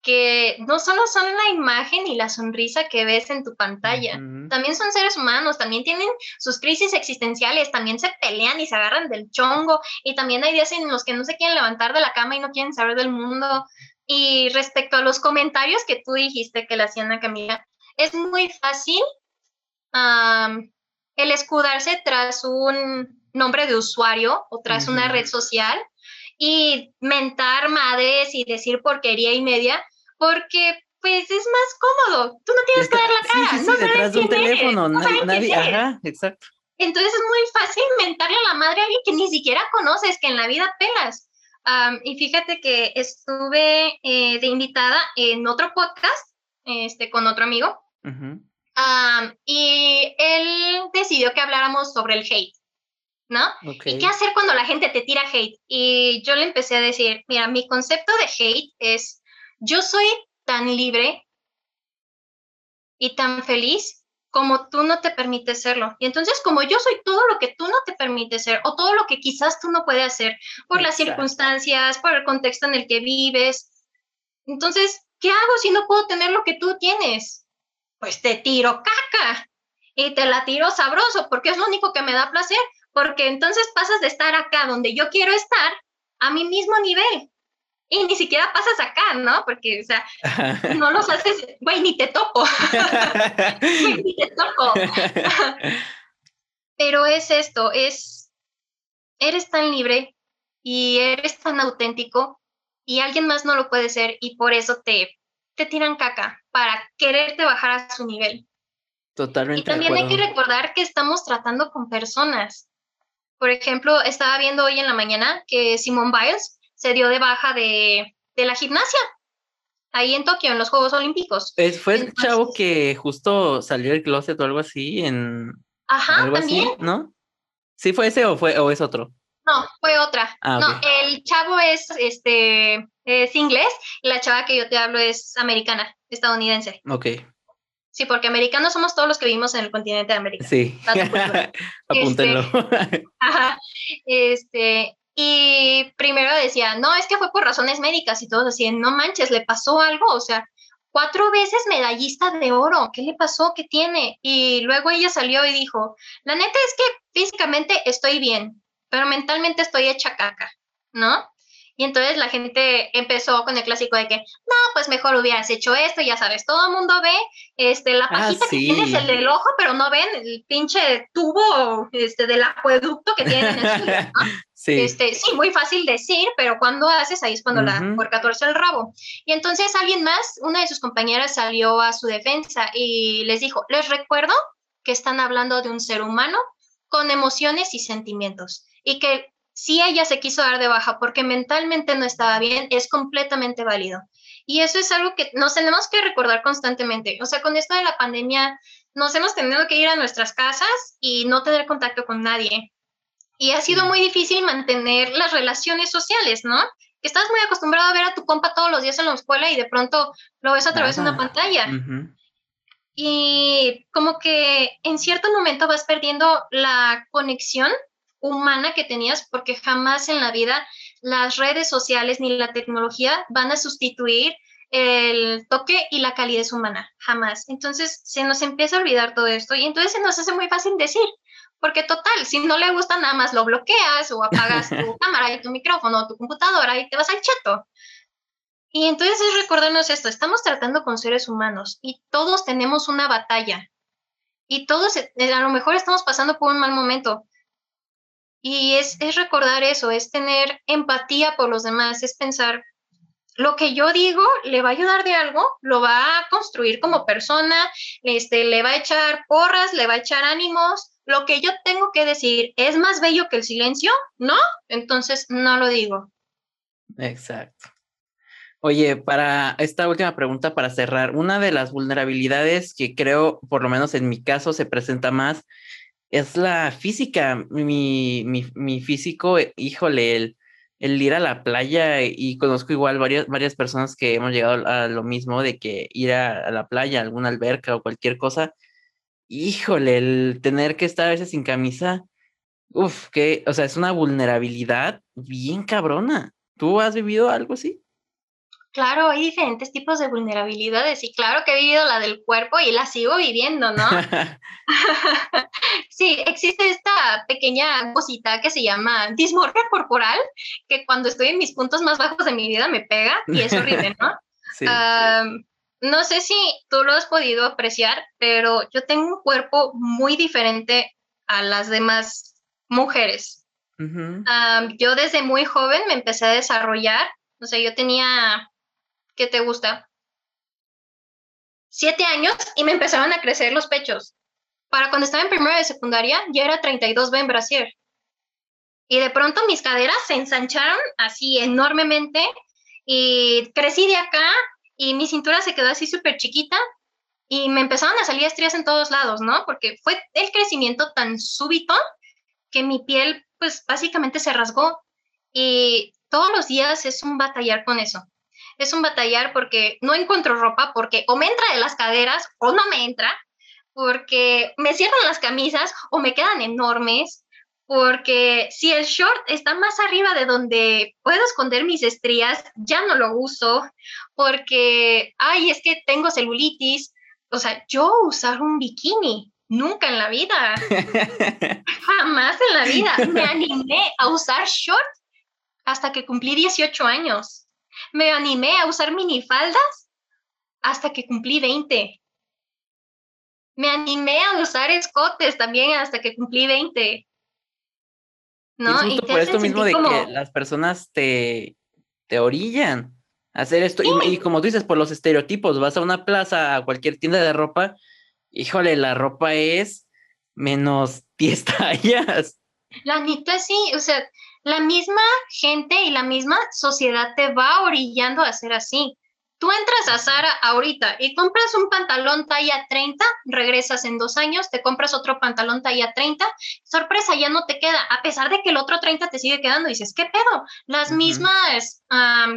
que no solo son la imagen y la sonrisa que ves en tu pantalla, también son seres humanos, también tienen sus crisis existenciales, también se pelean y se agarran del chongo, y también hay días en los que no se quieren levantar de la cama y no quieren saber del mundo. Y respecto a los comentarios que tú dijiste que le hacían a Camila, es muy fácil el escudarse tras un nombre de usuario o tras una red social y mentar madres y decir porquería y media, porque pues es más cómodo. Tú no tienes que dar la cara. Sí, sí, detrás de un teléfono, nadie, ajá, exacto. Entonces es muy fácil mentarle a la madre a alguien que ni siquiera conoces, que en la vida pelas. y fíjate que estuve eh, de invitada en otro podcast, este, con otro amigo, y él decidió que habláramos sobre el hate, ¿no? ¿Y qué hacer cuando la gente te tira hate? Y yo le empecé a decir, mira, mi concepto de hate es, yo soy tan libre y tan feliz como tú no te permites serlo. Y entonces, como yo soy todo lo que tú no te permites ser, o todo lo que quizás tú no puedes hacer por las circunstancias, por el contexto en el que vives, entonces, ¿qué hago si no puedo tener lo que tú tienes? Pues te tiro caca y te la tiro sabroso, porque es lo único que me da placer, porque entonces pasas de estar acá donde yo quiero estar a mi mismo nivel y ni siquiera pasas acá, ¿no? Porque, o sea, <laughs> no los haces, güey, ni te toco. <laughs> ni te toco. <laughs> Pero es esto, es, eres tan libre y eres tan auténtico y alguien más no lo puede ser y por eso te, te tiran caca para quererte bajar a su nivel. Totalmente. Y también hay que recordar que estamos tratando con personas. Por ejemplo, estaba viendo hoy en la mañana que Simone Biles se dio de baja de, la gimnasia, ahí en Tokio, en los Juegos Olímpicos. fue el chavo que justo salió del closet o algo así en... Ajá, algo también. Así, ¿no? ¿Sí fue ese o, fue, o es otro? No, fue otra. Ah, no, el chavo es, este, es inglés y la chava que yo te hablo es americana, estadounidense. Ok. Sí, porque americanos somos todos los que vivimos en el continente de América. Sí. <laughs> Apúntenlo. Este, ajá. Este, y primero decía, no, es que fue por razones médicas y todos decían, no manches, le pasó algo, o sea, cuatro veces medallista de oro, ¿qué le pasó? ¿Qué tiene? Y luego ella salió y dijo, la neta es que físicamente estoy bien, pero mentalmente estoy hecha caca, ¿no? Y entonces la gente empezó con el clásico de que, no, pues mejor hubieras hecho esto, ya sabes, todo el mundo ve este, la ah, pajita que tienes el del ojo, pero no ven el pinche tubo este, del acueducto que tienen en el ¿no? <laughs> Sí. Este, sí, muy fácil decir, pero cuando haces, ahí es cuando la puerca torce el rabo. Y entonces alguien más, una de sus compañeras salió a su defensa y les dijo, les recuerdo que están hablando de un ser humano con emociones y sentimientos y que si ella se quiso dar de baja porque mentalmente no estaba bien, es completamente válido. Y eso es algo que nos tenemos que recordar constantemente. O sea, con esto de la pandemia, nos hemos tenido que ir a nuestras casas y no tener contacto con nadie. Y ha sido muy difícil mantener las relaciones sociales, ¿no? Estás muy acostumbrado a ver a tu compa todos los días en la escuela y de pronto lo ves a través de una pantalla. Y como que en cierto momento vas perdiendo la conexión humana que tenías, porque jamás en la vida las redes sociales ni la tecnología van a sustituir el toque y la calidez humana, jamás. Entonces se nos empieza a olvidar todo esto y entonces se nos hace muy fácil decir, porque total, si no le gusta nada más lo bloqueas o apagas <laughs> tu cámara y tu micrófono o tu computadora y te vas al chato. Y entonces es recordarnos esto, estamos tratando con seres humanos y todos tenemos una batalla y todos eh, a lo mejor estamos pasando por un mal momento, y es, recordar eso, es tener empatía por los demás, es pensar, lo que yo digo le va a ayudar de algo, lo va a construir como persona, este, le va a echar porras, le va a echar ánimos. Lo que yo tengo que decir es más bello que el silencio, ¿no? Entonces no lo digo. Exacto. Oye, para esta última pregunta, para cerrar, una de las vulnerabilidades que creo, por lo menos en mi caso, se presenta más es la física. Mi, mi, mi físico, eh, híjole, el, el, ir a la playa y conozco igual varias, varias personas que hemos llegado a lo mismo de que ir a, la playa, alguna alberca o cualquier cosa. Híjole, el tener que estar a veces sin camisa, uf, que, o sea, es una vulnerabilidad bien cabrona. ¿Tú has vivido algo así? Claro, hay diferentes tipos de vulnerabilidades y claro que he vivido la del cuerpo y la sigo viviendo, ¿no? <laughs> sí, existe esta pequeña cosita que se llama dismorfia corporal, que cuando estoy en mis puntos más bajos de mi vida me pega y es horrible, ¿no? <laughs> Sí. no sé si tú lo has podido apreciar, pero yo tengo un cuerpo muy diferente a las demás mujeres. yo desde muy joven me empecé a desarrollar, o sea, yo tenía ¿qué te gusta? Siete años y me empezaron a crecer los pechos. Para cuando estaba en primera de secundaria, ya era 32B en brasier. Y de pronto mis caderas se ensancharon así enormemente y crecí de acá y mi cintura se quedó así súper chiquita y me empezaron a salir estrías en todos lados, ¿no? Porque fue el crecimiento tan súbito que mi piel, pues básicamente se rasgó. Y todos los días es un batallar con eso. Es un batallar porque no encuentro ropa, porque o me entra de las caderas o no me entra, porque me cierran las camisas o me quedan enormes, porque si el short está más arriba de donde puedo esconder mis estrías, ya no lo uso, porque, ay, es que tengo celulitis, o sea, yo usar un bikini, nunca en la vida, <laughs> jamás en la vida, me <laughs> animé a usar short hasta que cumplí 18 años. Me animé a usar minifaldas hasta que cumplí 20. Me animé a usar escotes también hasta que cumplí 20. ¿No? Y, por esto mismo de que las personas te, te orillan hacer esto. Y, como tú dices, por los estereotipos, vas a una plaza, a cualquier tienda de ropa, híjole, la ropa es menos <laughs> 10 tallas. La neta sí, o sea, la misma gente y la misma sociedad te va orillando a hacer así. Tú entras a Sara ahorita y compras un pantalón talla 30, regresas en dos años, te compras otro pantalón talla 30, sorpresa, ya no te queda, a pesar de que el otro 30 te sigue quedando. Y dices, ¿qué pedo? Las mismas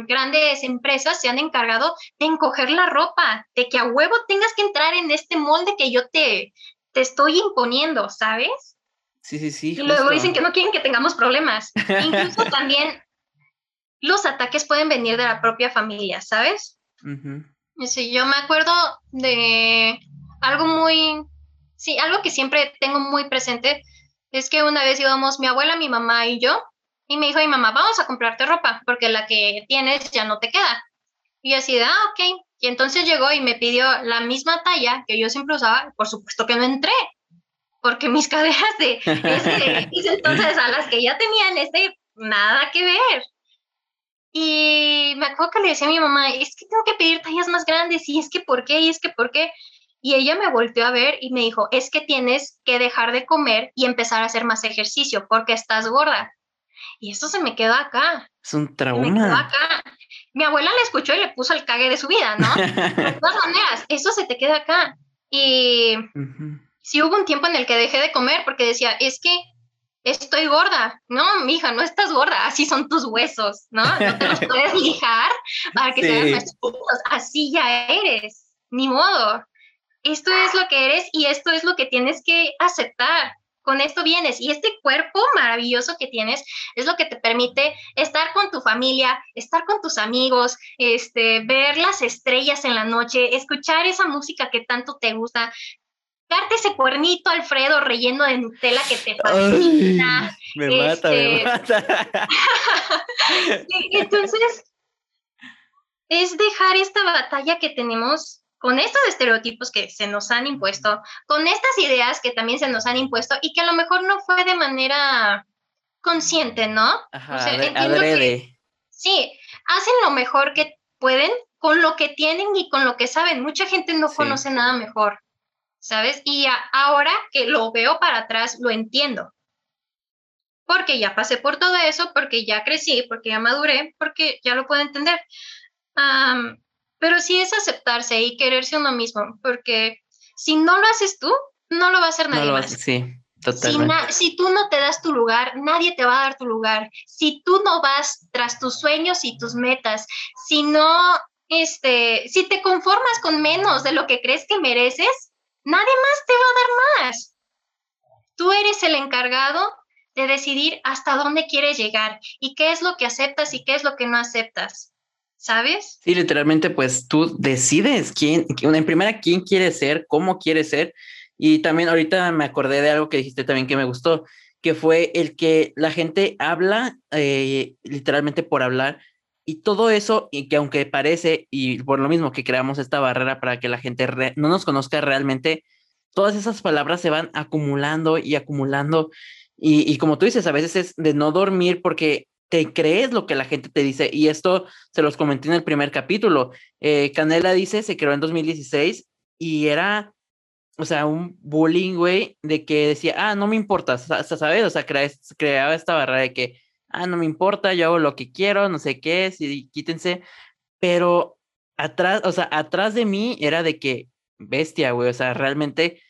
grandes empresas se han encargado de encoger la ropa, de que a huevo tengas que entrar en este molde que yo te, te estoy imponiendo, ¿sabes? Sí, sí, sí. Y luego dicen que no quieren que tengamos problemas. Incluso <laughs> también los ataques pueden venir de la propia familia, ¿sabes? Sí, yo me acuerdo de algo muy, sí, algo que siempre tengo muy presente es que una vez íbamos mi abuela, mi mamá y yo, y me dijo mi mamá, vamos a comprarte ropa, porque la que tienes ya no te queda. Y yo así ah, ok. Y entonces llegó y me pidió la misma talla que yo siempre usaba, por supuesto que no entré, porque mis <laughs> caderas de ese, <laughs> entonces a las que ya tenían este, nada que ver. Y me acuerdo que le decía a mi mamá, es que tengo que pedir tallas más grandes, y es que por qué, y es que por qué. Y ella me volteó a ver y me dijo, es que tienes que dejar de comer y empezar a hacer más ejercicio porque estás gorda. Y eso se me quedó acá. Es un trauma. acá. Mi abuela le escuchó y le puso el cague de su vida, ¿no? <laughs> de todas maneras, eso se te queda acá. Y sí hubo un tiempo en el que dejé de comer porque decía, es que estoy gorda. No, mija, no estás gorda, así son tus huesos, ¿no? No te los <laughs> puedes lijar para que te vean más así ya eres, ni modo. Esto es lo que eres y esto es lo que tienes que aceptar. Con esto vienes y este cuerpo maravilloso que tienes es lo que te permite estar con tu familia, estar con tus amigos, este, ver las estrellas en la noche, escuchar esa música que tanto te gusta, ese cuernito, Alfredo, relleno de Nutella que te fascina. me mata, me este, mata. <laughs> entonces, es dejar esta batalla que tenemos con estos estereotipos que se nos han impuesto, con estas ideas que también se nos han impuesto y que a lo mejor no fue de manera consciente, ¿no? Ajá, adrede. sí, hacen lo mejor que pueden con lo que tienen y con lo que saben. Mucha gente no conoce nada mejor. ¿Sabes? Y ahora que lo veo para atrás, lo entiendo. Porque ya pasé por todo eso, porque ya crecí, porque ya maduré, porque ya lo puedo entender. pero sí es aceptarse y quererse uno mismo, porque si no lo haces tú, no lo va a hacer nadie más. Sí, totalmente. Si, si, tú no te das tu lugar, nadie te va a dar tu lugar. Si tú no vas tras tus sueños y tus metas, si no, este, si te conformas con menos de lo que crees que mereces, nadie más te va a dar más. Tú eres el encargado de decidir hasta dónde quieres llegar y qué es lo que aceptas y qué es lo que no aceptas. ¿Sabes? Sí, literalmente, pues tú decides quién, en primera, quién quieres ser, cómo quieres ser. Y también ahorita me acordé de algo que dijiste también que me gustó, que fue el que la gente habla eh, literalmente por hablar, y todo eso, y que aunque parece, y por lo mismo que creamos esta barrera para que la gente no nos conozca realmente, todas esas palabras se van acumulando y acumulando. Y, como tú dices, a veces es de no dormir porque te crees lo que la gente te dice. Y esto se los comenté en el primer capítulo. Eh, Canela dice, se creó en 2016 y era, o sea, un bullying, güey, de que decía, ah, no me importa, ¿sabes? O sea, creaba esta barrera de que ah, no me importa, yo hago lo que quiero, no sé qué, sí, quítense, pero atrás, o sea, atrás de mí era de que bestia, güey. O sea, realmente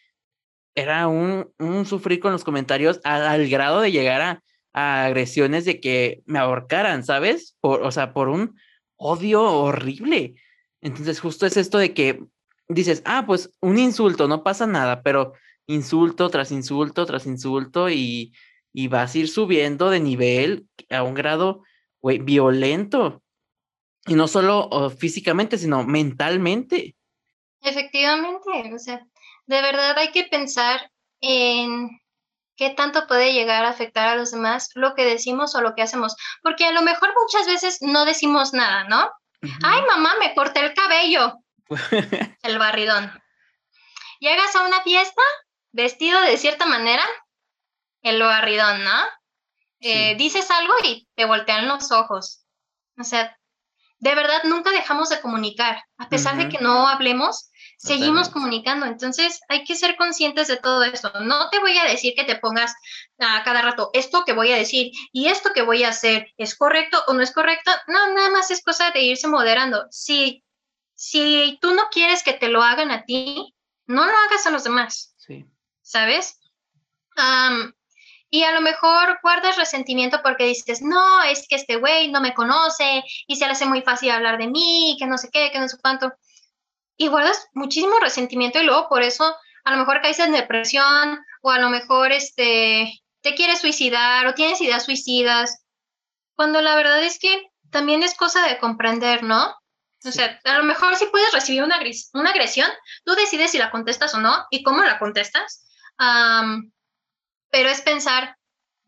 era un, un sufrir con los comentarios al, grado de llegar a, a, agresiones de que me ahorcaran, ¿sabes? Por, o sea, por un odio horrible. Entonces, justo es esto de que dices, ah, pues un insulto, no pasa nada, pero insulto tras insulto tras insulto y, y vas a ir subiendo de nivel a un grado, güey, violento. Y no solo físicamente, sino mentalmente. Efectivamente, o sea, de verdad hay que pensar en qué tanto puede llegar a afectar a los demás lo que decimos o lo que hacemos, porque a lo mejor muchas veces no decimos nada, ¿no? Ay, mamá, me corté el cabello. <laughs> el barridón. Llegas a una fiesta vestido de cierta manera, el barridón, ¿no? Eh, dices algo y te voltean los ojos. O sea, de verdad nunca dejamos de comunicar. A pesar de que no hablemos, seguimos comunicando. Entonces hay que ser conscientes de todo esto. No te voy a decir que te pongas a cada rato esto que voy a decir y esto que voy a hacer es correcto o no es correcto. No, nada más es cosa de irse moderando. Si, si tú no quieres que te lo hagan a ti, no lo hagas a los demás. Sí. ¿Sabes? Y a lo mejor guardas resentimiento porque dices, no, es que este güey no me conoce y se le hace muy fácil hablar de mí, que no sé qué, que no sé cuánto y guardas muchísimo resentimiento y luego por eso a lo mejor caes en depresión o a lo mejor este, te quieres suicidar o tienes ideas suicidas, cuando la verdad es que también es cosa de comprender, ¿no? O sea, a lo mejor si puedes recibir una, una agresión, tú decides si la contestas o no y cómo la contestas, pero es pensar,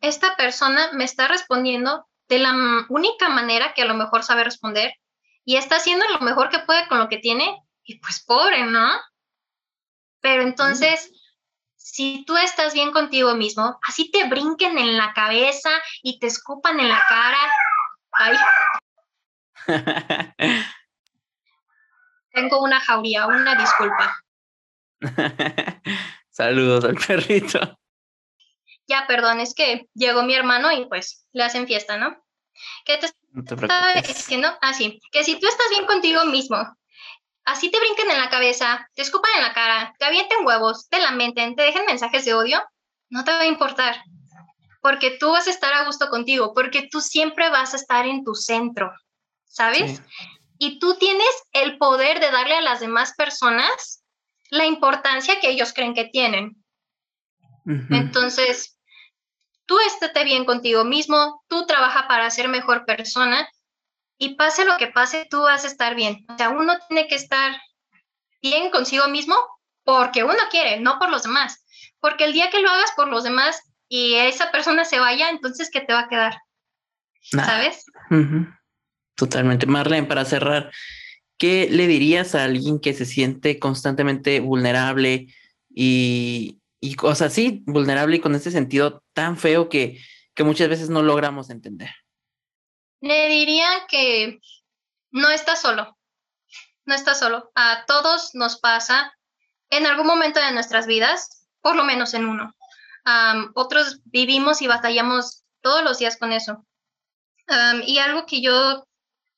esta persona me está respondiendo de la única manera que a lo mejor sabe responder y está haciendo lo mejor que puede con lo que tiene y pues pobre, ¿no? Pero entonces, si tú estás bien contigo mismo, así te brinquen en la cabeza y te escupan en la cara. Ay. <laughs> Tengo una jauría, una disculpa. <laughs> Saludos al perrito. Ya, perdón, es que llegó mi hermano y pues le hacen fiesta, ¿no? ¿Qué te, no te diciendo? Ah, sí, que si tú estás bien contigo mismo así te brinquen en la cabeza, te escupan en la cara, te avienten huevos, te lamenten, te dejen mensajes de odio, no te va a importar. Porque tú vas a estar a gusto contigo, porque tú siempre vas a estar en tu centro, ¿sabes? Y tú tienes el poder de darle a las demás personas la importancia que ellos creen que tienen. Entonces, tú estate bien contigo mismo, tú trabaja para ser mejor persona y pase lo que pase, tú vas a estar bien. O sea, uno tiene que estar bien consigo mismo porque uno quiere, no por los demás. Porque el día que lo hagas por los demás y esa persona se vaya, entonces, ¿qué te va a quedar? ¿Sabes? Totalmente. Marlene, para cerrar, ¿qué le dirías a alguien que se siente constantemente vulnerable y, y cosas así, vulnerable y con ese sentido tan feo que, que muchas veces no logramos entender? Le diría que no está solo, no está solo. A todos nos pasa en algún momento de nuestras vidas, por lo menos en uno. otros vivimos y batallamos todos los días con eso. y algo que yo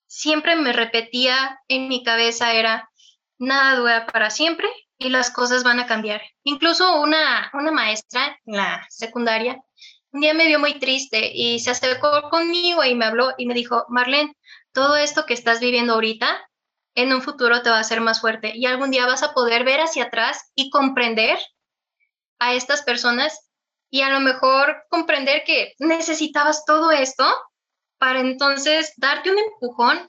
siempre me repetía en mi cabeza era, nada dura para siempre y las cosas van a cambiar. Incluso una, una maestra en la secundaria un día me vio muy triste y se acercó conmigo y me habló y me dijo, Marlene, todo esto que estás viviendo ahorita, en un futuro te va a hacer más fuerte y algún día vas a poder ver hacia atrás y comprender a estas personas y a lo mejor comprender que necesitabas todo esto para entonces darte un empujón,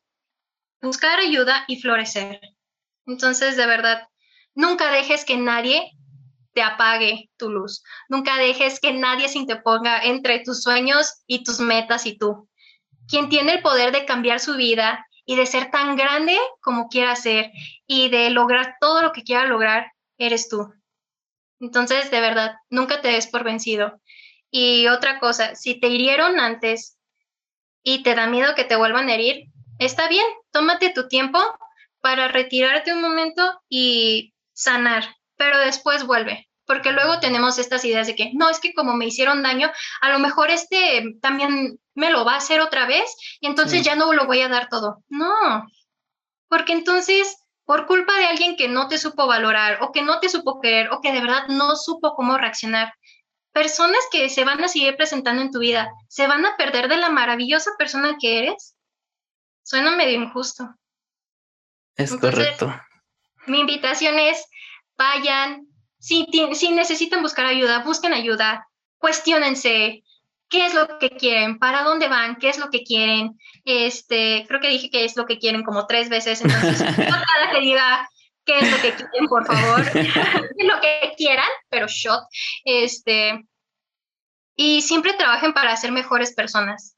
buscar ayuda y florecer. Entonces, de verdad, nunca dejes que nadie te apague tu luz. Nunca dejes que nadie se interponga entre tus sueños y tus metas y tú. Quien tiene el poder de cambiar su vida y de ser tan grande como quiera ser y de lograr todo lo que quiera lograr, eres tú. Entonces, de verdad, nunca te des por vencido. Y otra cosa, si te hirieron antes y te da miedo que te vuelvan a herir, está bien, tómate tu tiempo para retirarte un momento y sanar, pero después vuelve, porque luego tenemos estas ideas de que, no, es que como me hicieron daño, a lo mejor este también me lo va a hacer otra vez y entonces ya no lo voy a dar todo. No, porque entonces por culpa de alguien que no te supo valorar o que no te supo querer o que de verdad no supo cómo reaccionar. Personas que se van a seguir presentando en tu vida, se van a perder de la maravillosa persona que eres. Suena medio injusto. Es correcto. Mi invitación es, vayan, si, si necesitan buscar ayuda, busquen ayuda, cuestionense, qué es lo que quieren, para dónde van, qué es lo que quieren. Este, creo que dije que es lo que quieren como tres veces, entonces <laughs> cada que diga qué es lo que quieren, por favor, <laughs> <laughs> lo que quieran, pero shot. Este, y siempre trabajen para ser mejores personas.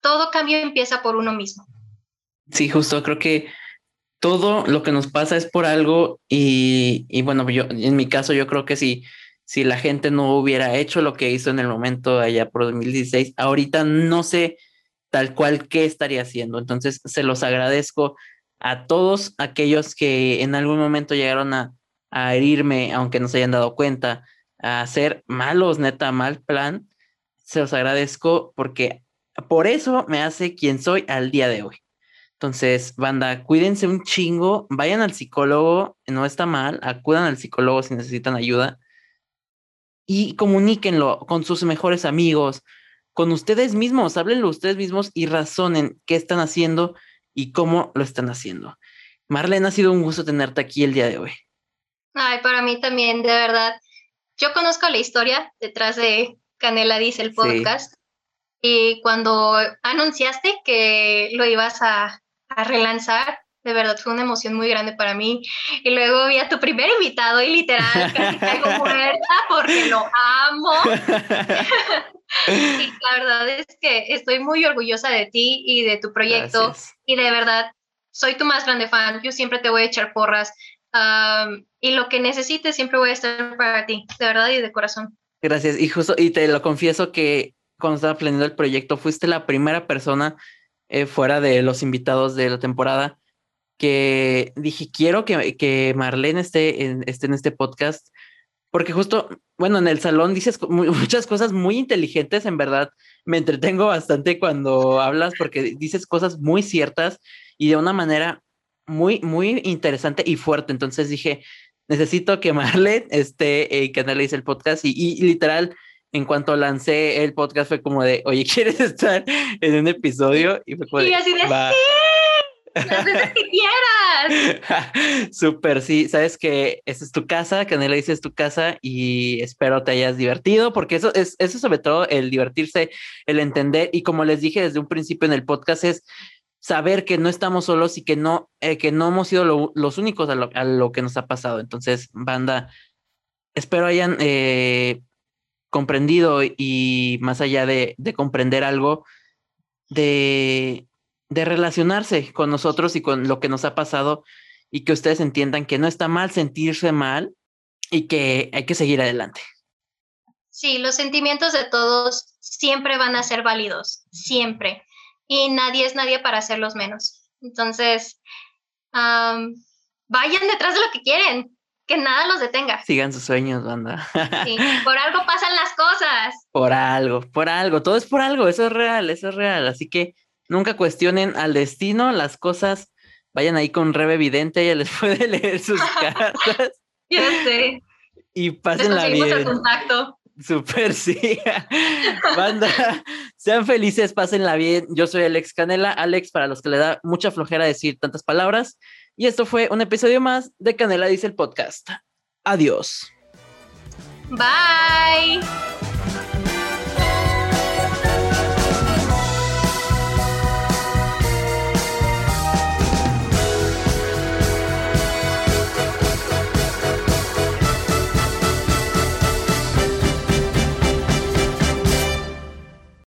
Todo cambio empieza por uno mismo. Sí, justo, creo que todo lo que nos pasa es por algo y, bueno, yo en mi caso yo creo que sí si la gente no hubiera hecho lo que hizo en el momento allá por 2016, ahorita no sé tal cual qué estaría haciendo. Entonces, se los agradezco a todos aquellos que en algún momento llegaron a, a herirme, aunque no se hayan dado cuenta, a hacer malos, neta, mal plan. Se los agradezco porque por eso me hace quien soy al día de hoy. Entonces, banda, cuídense un chingo, vayan al psicólogo, no está mal, acudan al psicólogo si necesitan ayuda y comuníquenlo con sus mejores amigos, con ustedes mismos, háblenlo ustedes mismos y razonen qué están haciendo y cómo lo están haciendo. Marlene, ha sido un gusto tenerte aquí el día de hoy. Ay, para mí también, de verdad. Yo conozco la historia detrás de Canela Dice el podcast. Y cuando anunciaste que lo ibas a, a relanzar, de verdad fue una emoción muy grande para mí. Y luego vi a tu primer invitado y literal casi caigo <laughs> muerta porque lo amo. <laughs> y la verdad es que estoy muy orgullosa de ti y de tu proyecto. Y de verdad, soy tu más grande fan. Yo siempre te voy a echar porras. y lo que necesites siempre voy a estar para ti, de verdad y de corazón. Gracias. Y justo, y te lo confieso que cuando estaba planeando el proyecto, fuiste la primera persona eh, fuera de los invitados de la temporada que dije, quiero que, que Marlene esté en, esté en este podcast, porque justo, bueno, en el salón dices <laughs> muchas cosas muy inteligentes, en verdad, me entretengo bastante cuando hablas porque dices cosas muy ciertas y de una manera muy, muy interesante y fuerte. Entonces dije, necesito que Marlene esté, eh, que analice el podcast y, literal, en cuanto lancé el podcast fue como de, oye, <laughs> ¿quieres estar en un episodio? Y fue como de, así de, las veces que quieras. <laughs> Súper, sí. Sabes que esa es tu casa, Canela dice es tu casa y espero te hayas divertido, porque eso es, eso sobre todo el divertirse, el entender. Y como les dije desde un principio en el podcast, es saber que no estamos solos y que no, eh, que no hemos sido los únicos a lo, que nos ha pasado. Entonces, banda, espero hayan eh, comprendido y más allá de, de comprender algo, de de relacionarse con nosotros y con lo que nos ha pasado y que ustedes entiendan que no está mal sentirse mal y que hay que seguir adelante. Sí, los sentimientos de todos siempre van a ser válidos, siempre. Y nadie es nadie para hacerlos menos. Entonces, vayan detrás de lo que quieren, que nada los detenga. Sigan sus sueños, banda. Sí, <laughs> por algo pasan las cosas. Por algo, por algo, todo es por algo, eso es real, eso es real. Así que Nunca cuestionen al destino, las cosas vayan ahí con Rebe Vidente, ella les <laughs> puede leer sus <laughs> cartas. Ya sé. Y pásenla bien. el contacto. Super, sí. Banda, sean felices, pásenla bien. Yo soy Alex Canela. Alex, para los que le da mucha flojera decir tantas palabras. Y esto fue un episodio más de Canela Dice el Podcast. Adiós. Bye.